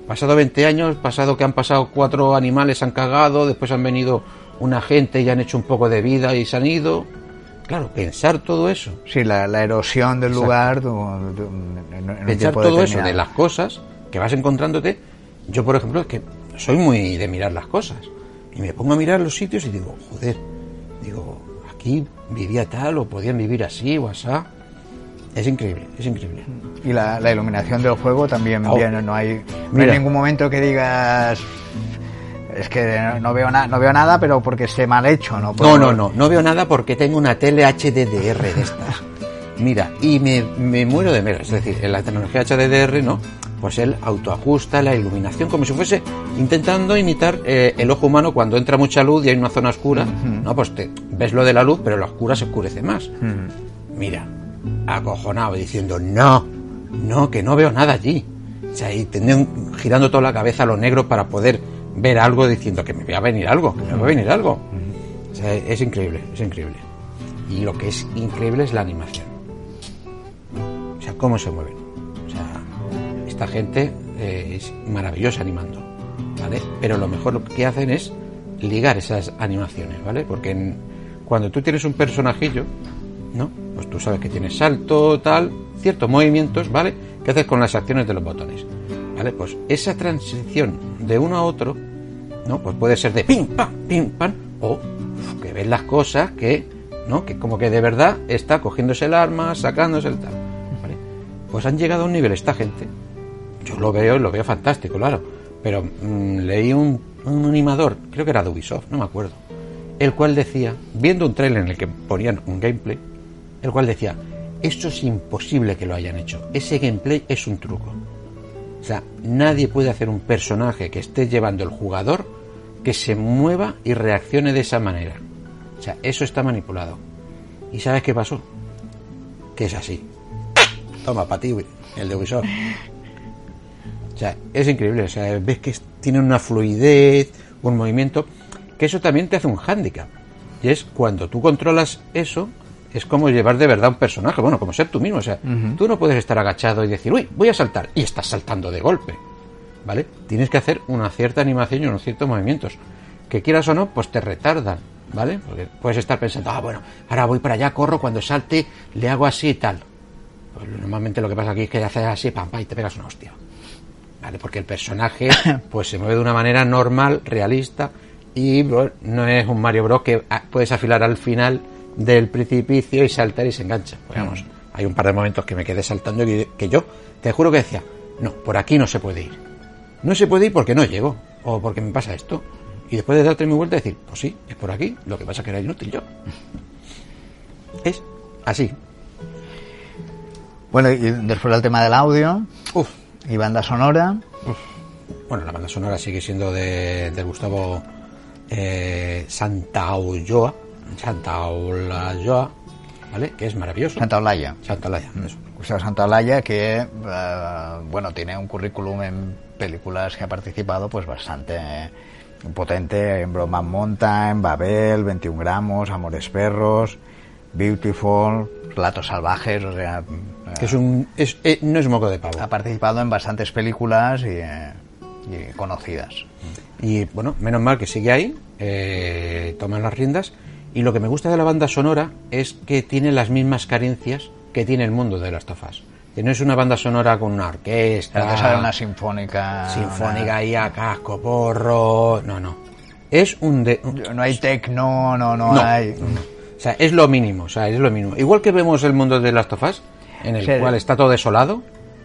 Pasado 20 años, pasado que han pasado cuatro animales, han cagado, después han venido una gente y han hecho un poco de vida y se han ido. Claro, pensar todo eso, Sí, la, la erosión del Exacto. lugar. de de en pensar todo eso de las cosas que vas encontrándote. Yo, por ejemplo, es que soy muy de mirar las cosas. Y me pongo a mirar los sitios y digo, joder, digo, aquí vivía tal o podían vivir así o asá. Es increíble, es increíble. Y la, la iluminación del juego también Oh. bien, no hay, no hay ningún momento que digas es que no, veo nada no veo nada pero porque esté mal hecho no No, no, no, no veo nada porque tengo una tele HDDR de estas. Mira, y me, me muero de miedo. Es decir, en la tecnología HDDR, ¿no? Pues él autoajusta la iluminación como si fuese intentando imitar eh, el ojo humano cuando entra mucha luz y hay una zona oscura. No, pues te, ves lo de la luz, pero la oscura se oscurece más. Mira, acojonado, diciendo, no, no, que no veo nada allí. O sea, y girando toda la cabeza a lo negro para poder ver algo diciendo que me va a venir algo, que me va a venir algo. O sea, es increíble, es increíble. Y lo que es increíble es la animación. Cómo se mueven. O sea, esta gente eh, es maravillosa animando, ¿vale? Pero lo mejor que hacen es ligar esas animaciones, ¿vale? Porque cuando tú tienes un personajillo, ¿no? Pues tú sabes que tienes salto, tal, ciertos movimientos, ¿vale? Que haces con las acciones de los botones, ¿vale? Pues esa transición de uno a otro, ¿no? Pues puede ser de pim, pam, pim, pam, o que ves las cosas que, ¿no? Que como que de verdad está cogiéndose el arma, sacándose el tal. Pues han llegado a un nivel esta gente. Yo lo veo y lo veo fantástico, claro. Pero mm, leí un, animador, creo que era de Ubisoft, no me acuerdo, el cual decía, viendo un trailer en el que ponían un gameplay, el cual decía, esto es imposible que lo hayan hecho. Ese gameplay es un truco. O sea, nadie puede hacer un personaje que esté llevando el jugador que se mueva y reaccione de esa manera. O sea, eso está manipulado. ¿Y sabes qué pasó? Que es así. Toma, para ti, el de Ubisoft. O sea, es increíble. O sea, ves que tiene una fluidez, un movimiento, que eso también te hace un hándicap. Y es cuando tú controlas eso, es como llevar de verdad un personaje, bueno, como ser tú mismo. O sea, tú no puedes estar agachado y decir, uy, voy a saltar, y estás saltando de golpe. ¿Vale? Tienes que hacer una cierta animación y unos ciertos movimientos. Que quieras o no, pues te retardan. ¿Vale? Porque puedes estar pensando, ah, bueno, ahora voy para allá, corro, cuando salte, le hago así y tal. Pues normalmente lo que pasa aquí es que haces así, pam, pam, y te pegas una hostia. ¿Vale? Porque el personaje *coughs* pues se mueve de una manera normal, realista, y bueno, no es un Mario Bros que ah, puedes afilar al final del precipicio y saltar y se engancha. Pues vamos, hay un par de momentos que me quedé saltando y que yo te juro que decía, no, por aquí no se puede ir. No se puede ir porque no llego, o porque me pasa esto. Y después de darte mi vuelta decir, pues sí, es por aquí, lo que pasa es que era inútil yo. Es así. Bueno, y después del tema del audio Uf, y banda sonora. Bueno, la banda sonora sigue siendo de, de Gustavo eh, Santaolloa, Santaolalla, ¿vale? Que es maravilloso. Santa Olaya. Santaolalla, eso. Gustavo Santaolalla que, eh, bueno, tiene un currículum en películas que ha participado pues bastante eh, potente. En Broman Mountain, Babel, 21 gramos, Amores Perros, Beautiful, Relatos Salvajes, o sea... Que es un, es, eh, no es moco de pavo. ha participado en bastantes películas y, eh, y conocidas. Y bueno, menos mal que sigue ahí, eh, toma las riendas. Y lo que me gusta de la banda sonora es que tiene las mismas carencias que tiene el mundo de las tofas. Que no es una banda sonora con una orquesta. Te sale una sinfónica... sinfónica ahí a casco, porro. No, no. Es un. De, No hay tecno, no, no, no, hay... no, no. Sea, es lo mínimo. O sea, es lo mínimo. Igual que vemos el mundo de las tofas, en el Sí. cual está todo desolado,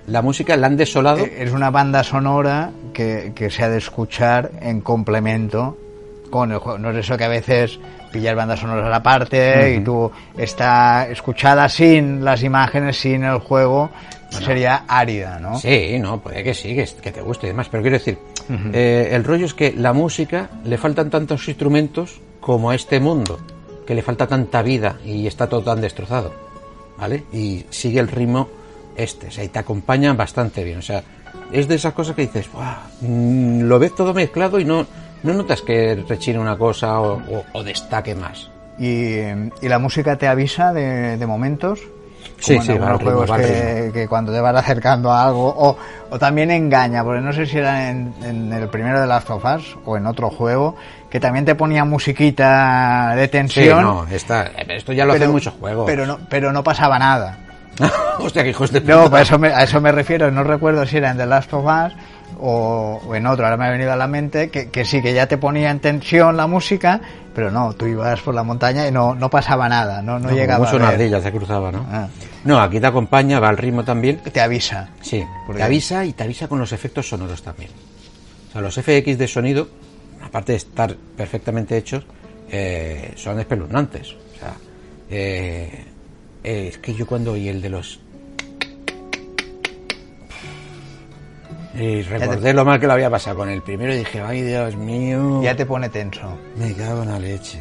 la música la han desolado. Eh, Es una banda sonora que, que se ha de escuchar en complemento con el juego. No es eso que a veces pillas bandas sonoras a la parte y tú está escuchada sin las imágenes, sin el juego, sería árida, ¿no? Sí, no, puede que sí, que, que te guste y demás. Pero quiero decir, eh, el rollo es que la música le faltan tantos instrumentos como a este mundo, que le falta tanta vida y está todo tan destrozado, ¿vale? Y sigue el ritmo este, o sea, y te acompaña bastante bien. O sea, es de esas cosas que dices, "Buah, mm, lo ves todo mezclado y no, no notas que rechine una cosa o, destaque más. Y, y la música te avisa de, de momentos. Sí, como en sí, va algunos ritmo, juegos que, cuando te vas acercando a algo, o, o también engaña, porque no sé si era en, en el primero de las of Us o en otro juego, que también te ponía musiquita de Sí, tensión. no, está, esto ya lo hacen muchos juegos. Pero no, pero no pasaba nada. *laughs* Hostia, que hijos de No, puta. pues eso me- a eso me refiero. No recuerdo si era en The Last of Us o, o en otro. Ahora me ha venido a la mente que, que sí, que ya te ponía en tensión la música, pero no, tú ibas por la montaña y no, no pasaba nada, no, no, No, llegaba mucho una ardilla se cruzaba, ¿no? Ah. No, aquí te acompaña, va al ritmo también. Te avisa. Sí, Porque- te avisa y te avisa con los efectos sonoros también. O sea, los FX de sonido, aparte de estar perfectamente hechos, eh, son espeluznantes. O sea, eh, eh, es que yo cuando oí el de los... Y recordé lo mal que lo había pasado con el primero y dije, ay Dios mío. Ya te pone tenso. Me cago en la leche.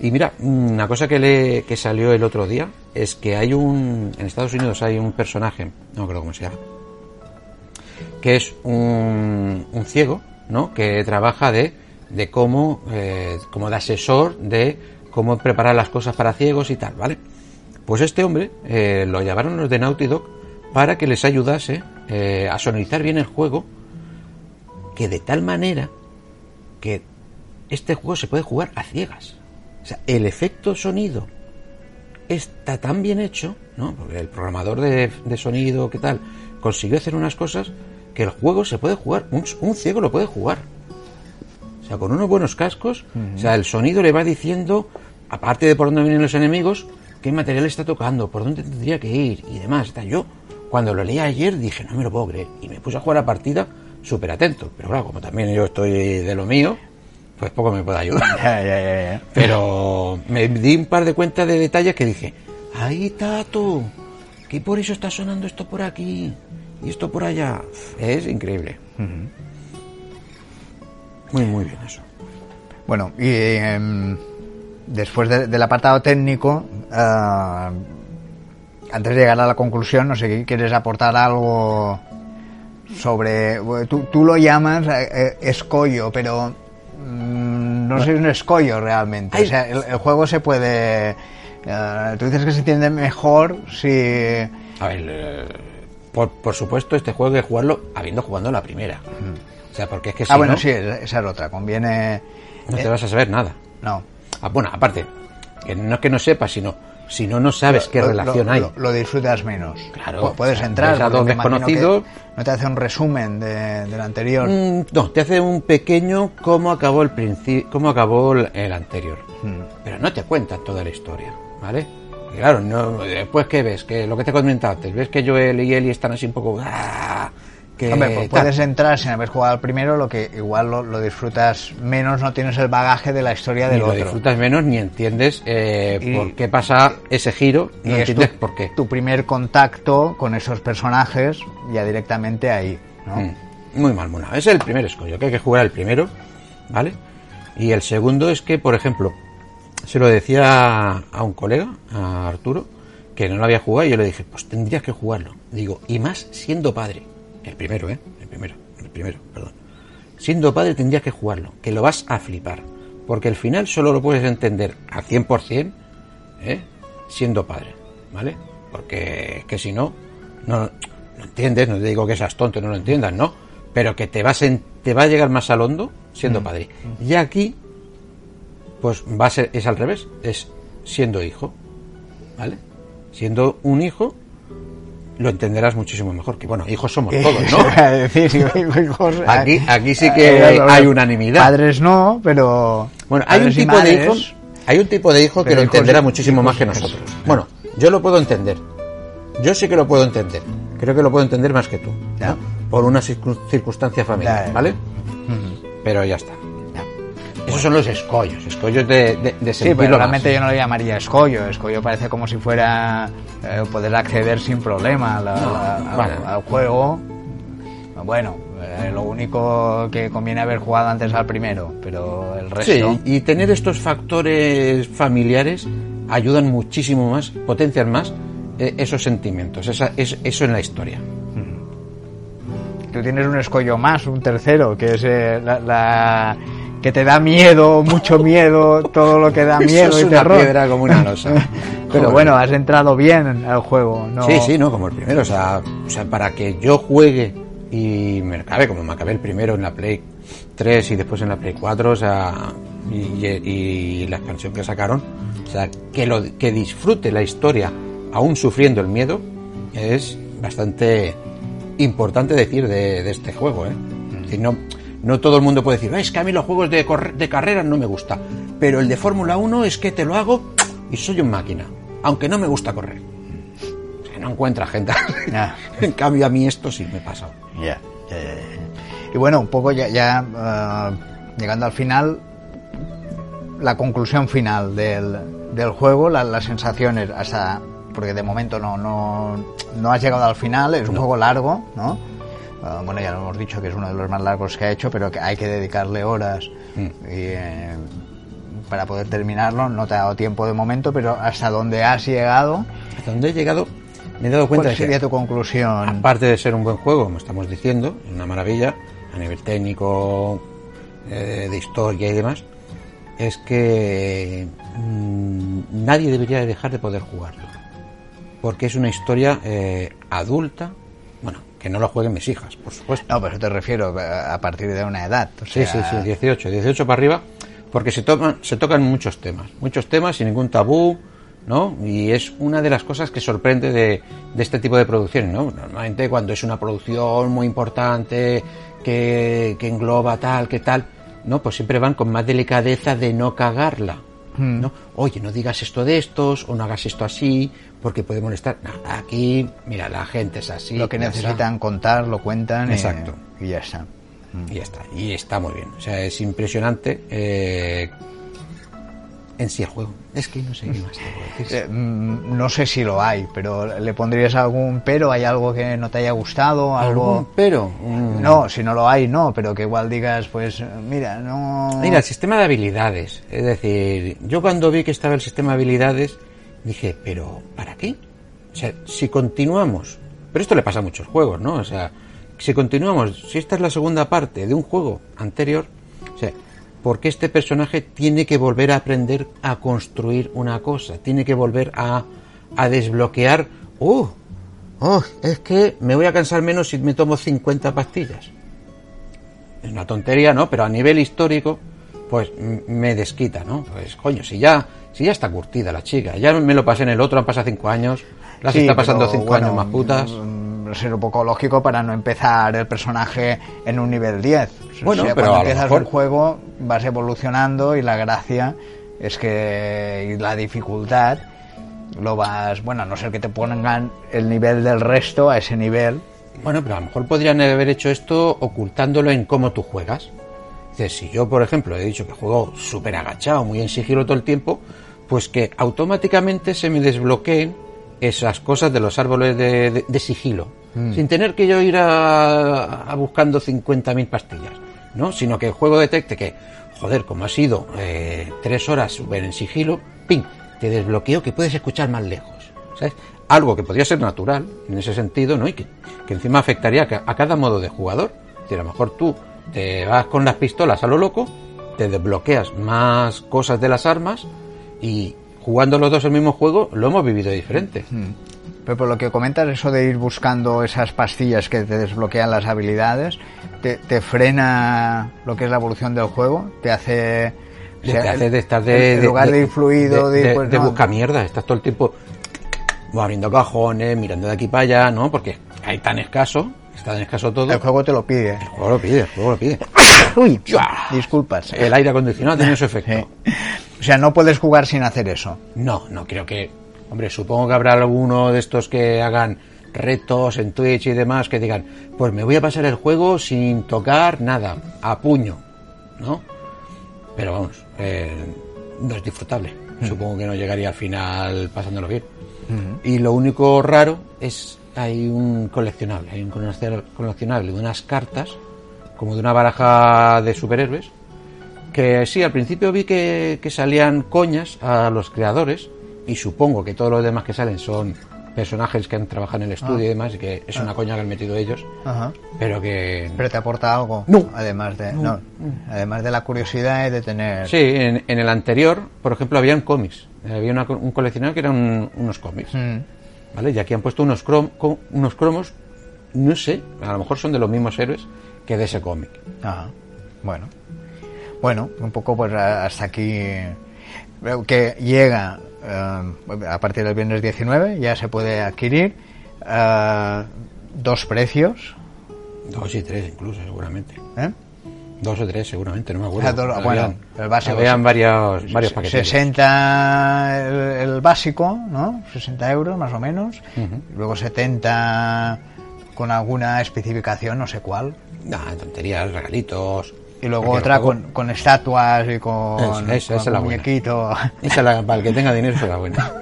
Y mira, una cosa que, le, que salió el otro día es que hay un. En Estados Unidos hay un personaje, no creo cómo se llama, que es un, un ciego, ¿no? Que trabaja de, de cómo, eh, como de asesor de cómo preparar las cosas para ciegos y tal, ¿vale? Pues este hombre eh, lo llamaron los de Naughty Dog para que les ayudase eh, a sonorizar bien el juego, que de tal manera que este juego se puede jugar a ciegas. O sea, el efecto sonido está tan bien hecho, ¿no? Porque el programador de, de sonido, ¿qué tal? Consiguió hacer unas cosas que el juego se puede jugar, un, un ciego lo puede jugar. O sea, con unos buenos cascos, o sea, el sonido le va diciendo, aparte de por dónde vienen los enemigos, qué material está tocando, por dónde tendría que ir y demás. Está yo, cuando lo leí ayer, dije, no me lo puedo creer. Y me puse a jugar a partida súper atento. Pero claro, como también yo estoy de lo mío, pues poco me puede ayudar. *laughs* Ya, ya, ya, ya. Pero me di un par de cuentas de detalles que dije, ahí Tato, que por eso está sonando esto por aquí y esto por allá. Es increíble. Muy, muy bien eso. Bueno, y em, después de- del apartado técnico, ah, antes de llegar a la conclusión, no sé, ¿quieres aportar algo sobre... Tú, tú lo llamas eh, escollo, pero mm, no sé si es un escollo realmente. O sea, el, el juego se puede... eh, tú dices que se entiende mejor si... A ver, eh, por, por supuesto, este juego hay que jugarlo habiendo jugado la primera. O sea, porque es que si ah, bueno, no, sí, esa es otra. Conviene... no te eh, vas a saber nada. No. Ah, bueno, aparte, que no es que no sepas, sino si no, no sabes qué Lo- relación lo, hay. Lo, lo disfrutas menos. Claro, Pu- Puedes entrar. a dos desconocidos. No te hace un resumen de, del anterior. Mm, no, te hace un pequeño cómo acabó el principio, cómo acabó el, anterior. Hmm. Pero no te cuenta toda la historia, ¿vale? Y claro, no, después que ves, que lo que te he comentado antes, ves que Joel y Ellie están así un poco, ¡ah! Que Hombre, pues puedes entrar sin haber jugado al primero, lo que igual lo, lo disfrutas menos, no tienes el bagaje de la historia ni del lo otro. disfrutas menos ni entiendes eh, Y- por qué pasa ese giro, Y no es entiendes tu, por qué. tu primer contacto con esos personajes ya directamente ahí. ¿no? Mm, Muy mal monado. Es el primer escollo, que hay que jugar el primero, ¿vale? Y el segundo es que, por ejemplo, se lo decía a un colega, a Arturo, que no lo había jugado y yo le dije, pues tendrías que jugarlo. Digo, y más siendo padre. El primero, ¿eh? El primero, el primero, perdón. Siendo padre tendrías que jugarlo, que lo vas a flipar. Porque el final solo lo puedes entender al 100%, ¿eh? Siendo padre, ¿vale? Porque es que si no, no, no entiendes, no te digo que seas tonto y no lo entiendas, ¿no? Pero que te vas en- te va a llegar más al hondo siendo padre. Y aquí, pues va a ser, es al revés, es siendo hijo, ¿vale? Siendo un hijo, lo entenderás muchísimo mejor. Que bueno, hijos somos *laughs* todos, ¿no? *laughs* *laughs* Aquí- eh, aquí sí que eh, hay- hay unanimidad. Padres no, pero. Bueno, hay un tipo de hijo, hay un tipo de hijo que lo hijos- entenderá muchísimo hijos- más que nosotros. Bueno, yo lo puedo entender. Yo sí que lo puedo entender. Creo que lo puedo entender más que tú. Por una circun- circunstancia familiar. ¿vale? Pero ya está. Esos son los escollos, escollos de, de, de Sí, más. realmente yo no lo llamaría escollo. Escollo parece como si fuera eh, poder acceder sin problema la- No, al juego. Bueno, eh, lo único que conviene haber jugado antes al primero, pero el Sí, resto. y tener estos factores familiares ayudan muchísimo más, potencian más eh, esos sentimientos, esa, es- eso en la historia. Tú tienes un escollo más, un tercero, que es eh, la, la- que te da miedo, mucho miedo, todo lo que da *laughs* miedo Eso es y una terror. piedra como una losa. *laughs* Pero Joder. bueno, has entrado bien al juego, ¿no? Sí, sí, no, como el primero. O sea, o sea, para que yo juegue y me acabe, como me acabé el primero en la Play 3 y después en la Play 4, o sea, y, y- y la expansión que sacaron, o sea, que, lo, que disfrute la historia aún sufriendo el miedo, es bastante importante decir de, de este juego, ¿eh? Es decir, no, no todo el mundo puede decir, "Ah, es que a mí los juegos de, de carreras no me gusta, pero el de Fórmula 1 es que te lo hago y soy un máquina, aunque no me gusta correr. O sea, no encuentra gente. *laughs* En cambio, a mí esto sí me pasa. Ya. Y bueno, un poco ya, ya eh, llegando al final, la conclusión final del, del juego, la- las sensaciones hasta porque de momento no, no, no has llegado al final, es un juego largo, ¿no? Eh, bueno, ya lo hemos dicho que es uno de los más largos que ha hecho, pero que hay que dedicarle horas Mm. y, eh, para poder terminarlo. No te ha dado tiempo de momento, pero hasta donde has llegado, Hasta donde he llegado, me he dado cuenta ¿cuál de que, sería tu conclusión? aparte de ser un buen juego, como estamos diciendo, una maravilla, a nivel técnico, eh, de historia y demás, es que mm, nadie debería de dejar de poder jugarlo. Porque es una historia eh, adulta, bueno, que no lo jueguen mis hijas, por supuesto. No, pero te refiero eh, a partir de una edad. o Sí, sea, sí, sí, 18, 18 para arriba, porque se tocan, se tocan muchos temas, muchos temas sin ningún tabú, ¿no? Y es una de las cosas que sorprende de, de este tipo de producciones, ¿no? Normalmente cuando es una producción muy importante, que, que engloba tal, que tal, ¿no? Pues siempre van con más delicadeza de no cagarla, ¿no? Oye, no digas esto de estos, o no hagas esto así, porque puede molestar. No, aquí, mira, la gente es así. lo que está. necesitan contar, lo cuentan y- Exacto. y, ya está. Y ya está. Y está muy bien. O sea, es impresionante eh, en sí el juego. Es que no sé qué más te. *laughs* Eh, mm, no sé si lo hay, pero ¿le pondrías algún pero? ¿Hay algo que no te haya gustado? ¿Algún ¿Algo...? pero? Mm. No, si no lo hay, no, pero que igual digas, pues, mira, no... Mira, el sistema de habilidades. Es decir, yo cuando vi que estaba el sistema de habilidades, dije, ¿pero para qué? O sea, si continuamos, pero esto le pasa a muchos juegos, ¿no? O sea, si continuamos, si esta es la segunda parte de un juego anterior, o sea, porque este personaje tiene que volver a aprender a construir una cosa, tiene que volver a, a desbloquear, ¡uh! ¡Oh! Es que me voy a cansar menos si me tomo 50 pastillas. Es una tontería, ¿no? Pero a nivel histórico, pues me desquita, ¿no? Pues coño, si ya, si ya está curtida la chica, ya me lo pasé en el otro, han pasado cinco años, las Sí, está pasando pero, cinco bueno, años más putas. mm, Ser un poco lógico para no empezar el personaje en un nivel 10. O Bueno, sea, pero cuando a empiezas mejor- un juego vas evolucionando y la gracia es que y la dificultad lo vas, bueno, a no ser que te pongan el nivel del resto a ese nivel. Bueno, pero a lo mejor podrían haber hecho esto ocultándolo en cómo tú juegas. Dices, si yo, por ejemplo, he dicho que juego súper agachado, muy en sigilo todo el tiempo, pues que automáticamente se me desbloqueen esas cosas de los árboles de, de- de sigilo, sin tener que yo ir a, a buscando 50.000 pastillas, ¿no? Sino que el juego detecte que, joder, como ha sido eh, tres horas en sigilo, ¡ping! Te desbloqueo que puedes escuchar más lejos, ¿sabes? Algo que podría ser natural en ese sentido, ¿no? Y que, que encima afectaría a ca- a cada modo de jugador. Decir, a lo mejor tú te vas con las pistolas a lo loco, te desbloqueas más cosas de las armas y jugando los dos el mismo juego lo hemos vivido diferente. Pero por lo que comentas, eso de ir buscando esas pastillas que te desbloquean las habilidades, te, te frena lo que es la evolución del juego, te hace... o Te hace de estar de, en lugar de, ir fluido, de, de, de- pues, de no, busca mierda, estás todo el tiempo abriendo cajones, mirando de aquí para allá, ¿no? Porque hay tan escaso, está tan escaso todo. el juego te lo pide. El juego lo pide, el juego lo pide. *coughs* Uy, Ya. disculpas. El aire acondicionado tiene su efecto. Sí. O sea, no puedes jugar sin hacer eso. No, no creo que. Hombre, supongo que habrá alguno de estos que hagan retos en Twitch y demás que digan, pues me voy a pasar el juego sin tocar nada, a puño, ¿no? Pero vamos, eh, no es disfrutable. Supongo que no llegaría al final pasándolo bien. Y lo único raro es hay un coleccionable, hay un coleccionable de unas cartas, como de una baraja de superhéroes, que sí, al principio vi que, que salían coñas a los creadores y supongo que todos los demás que salen son personajes que han trabajado en el estudio y demás y que es una coña que han metido ellos, Ajá. pero que... Pero te aporta algo. No. Además de, no. Además de la curiosidad y de tener. Sí, en, en el anterior, por ejemplo, habían cómics. Había una un coleccionable que eran un- unos cómics. Mm. ¿Vale? Y aquí han puesto unos, crom- unos cromos, no sé, a lo mejor son de los mismos héroes que de ese cómic. Ajá. Bueno. Bueno, un poco pues hasta aquí. Que llega eh, a partir del viernes 19, ya se puede adquirir. eh, dos precios. Dos y tres incluso, seguramente. ¿eh? Dos o tres, seguramente, no me acuerdo. dos- bueno, el básico, Habían varios, varios paquetes. 60 el, el básico, ¿no? 60 euros más o menos. Luego 70 con alguna especificación, no sé cuál. Nah, tonterías, regalitos. Y luego otra con, con estatuas y con, Esa- esa- con esa es la un buena. muñequito. *laughs* Esa es la, para el que tenga dinero, esa es la buena.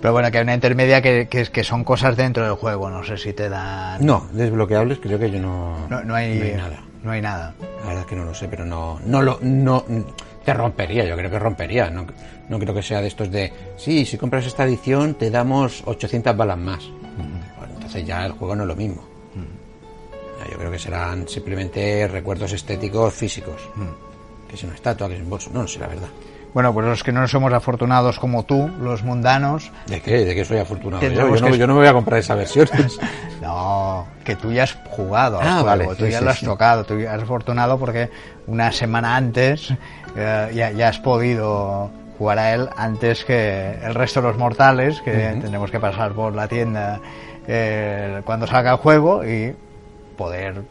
Pero bueno, que hay una intermedia que, que, es- que son cosas dentro del juego. No sé si te dan. No, desbloqueables creo que yo no, no, no hay, nada. No hay nada. La verdad es que no lo sé, pero no, no lo, no, te rompería, yo creo que rompería. No, no creo que sea de estos de, sí, si compras esta edición te damos 800 balas más. Bueno, entonces ya el juego no es lo mismo. Yo creo que serán simplemente recuerdos estéticos físicos. Que es una estatua, que es un bolso. No, no sé la verdad. Bueno, pues los que no somos afortunados como tú, los mundanos, ¿De qué? ¿De qué soy afortunado? Yo, no, que- yo no me voy a comprar esas versiones. *laughs* No, que tú ya has jugado al Ah, juego, vale, tú sí, ya sí, lo has sí. tocado, tú ya has afortunado porque una semana antes eh, ya, ya has podido jugar a él antes que el resto de los mortales, que tendremos que pasar por la tienda eh, cuando salga el juego y poder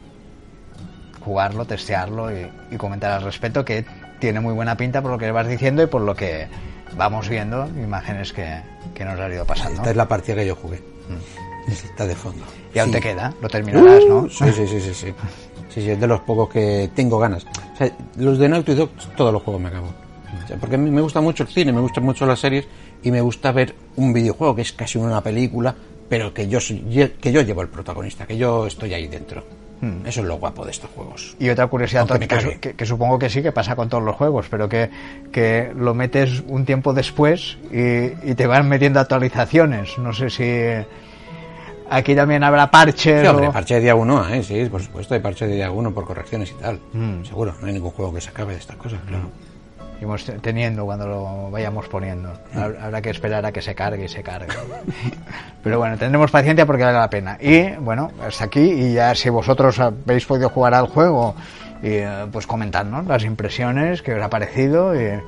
jugarlo, testearlo y, y comentar al respecto, que tiene muy buena pinta por lo que vas diciendo y por lo que vamos viendo, imágenes que, que nos ha ido pasando. Esta es la partida que yo jugué. Está de fondo. Y aún te queda, lo terminarás, ¿no? Sí, sí, sí, sí, sí. Sí, sí, es de los pocos que tengo ganas. O sea, los de Naughty Dog, todos los juegos me acabo. O sea, porque a mí me gusta mucho el cine, me gustan mucho las series y me gusta ver un videojuego que es casi una película, pero que yo soy, que yo llevo el protagonista, que yo estoy ahí dentro. Hmm. Eso es lo guapo de estos juegos. Y otra curiosidad, que, supongo que sí, que pasa con todos los juegos, pero que, que lo metes un tiempo después y, te van metiendo actualizaciones. No sé si aquí también habrá parches. Sí, parche de día uno, ¿eh? sí, por supuesto, hay parche de día uno por correcciones y tal. Hmm. Seguro, no hay ningún juego que se acabe de estas cosas, claro iremos teniendo cuando lo vayamos poniendo. Habrá que esperar a que se cargue y se cargue. *laughs* Pero bueno, tendremos paciencia porque vale la pena. Y bueno, hasta aquí y ya si vosotros habéis podido jugar al juego, y, eh, pues comentadnos las impresiones que os ha parecido y,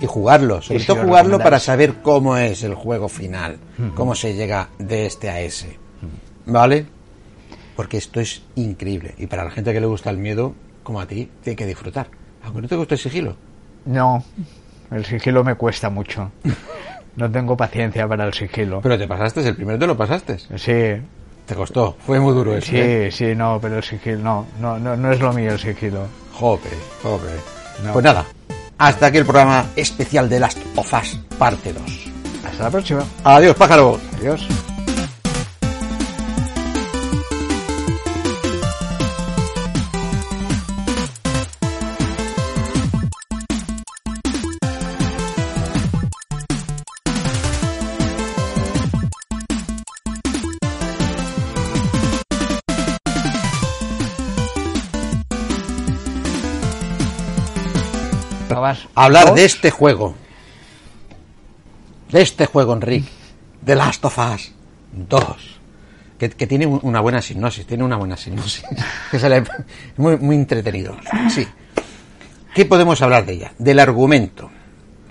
y jugarlo, sobre todo jugarlo para saber cómo es el juego final, cómo se llega de este a ese. ¿Vale? Porque esto es increíble y para la gente que le gusta el miedo, como a ti, tiene que disfrutar. Aunque no te guste el sigilo, no, el sigilo me cuesta mucho. No tengo paciencia para el sigilo. Pero te pasaste, el primero te lo pasaste. Sí. Te costó, fue muy duro eso. Sí, ¿eh? sí, no, pero el sigilo, no, no, no, no es lo mío el sigilo. Jope, jope. Pues nada, hasta aquí el programa especial de Last of Us, parte 2. Hasta la próxima. Adiós, pájaro. Adiós. Hablar de este juego. De este juego, Enrique. De Last of Us 2. Que, tiene una buena sinopsis, tiene una buena sinopsis. *laughs* que sale muy, muy entretenido. Sí. ¿Qué podemos hablar de ella? Del argumento.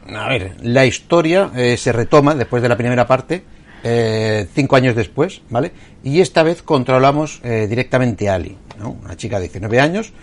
A ver, la historia eh, se retoma después de la primera parte, eh, cinco años después, ¿vale? Y esta vez controlamos eh, directamente a Ali, ¿no? Una chica de 19 años,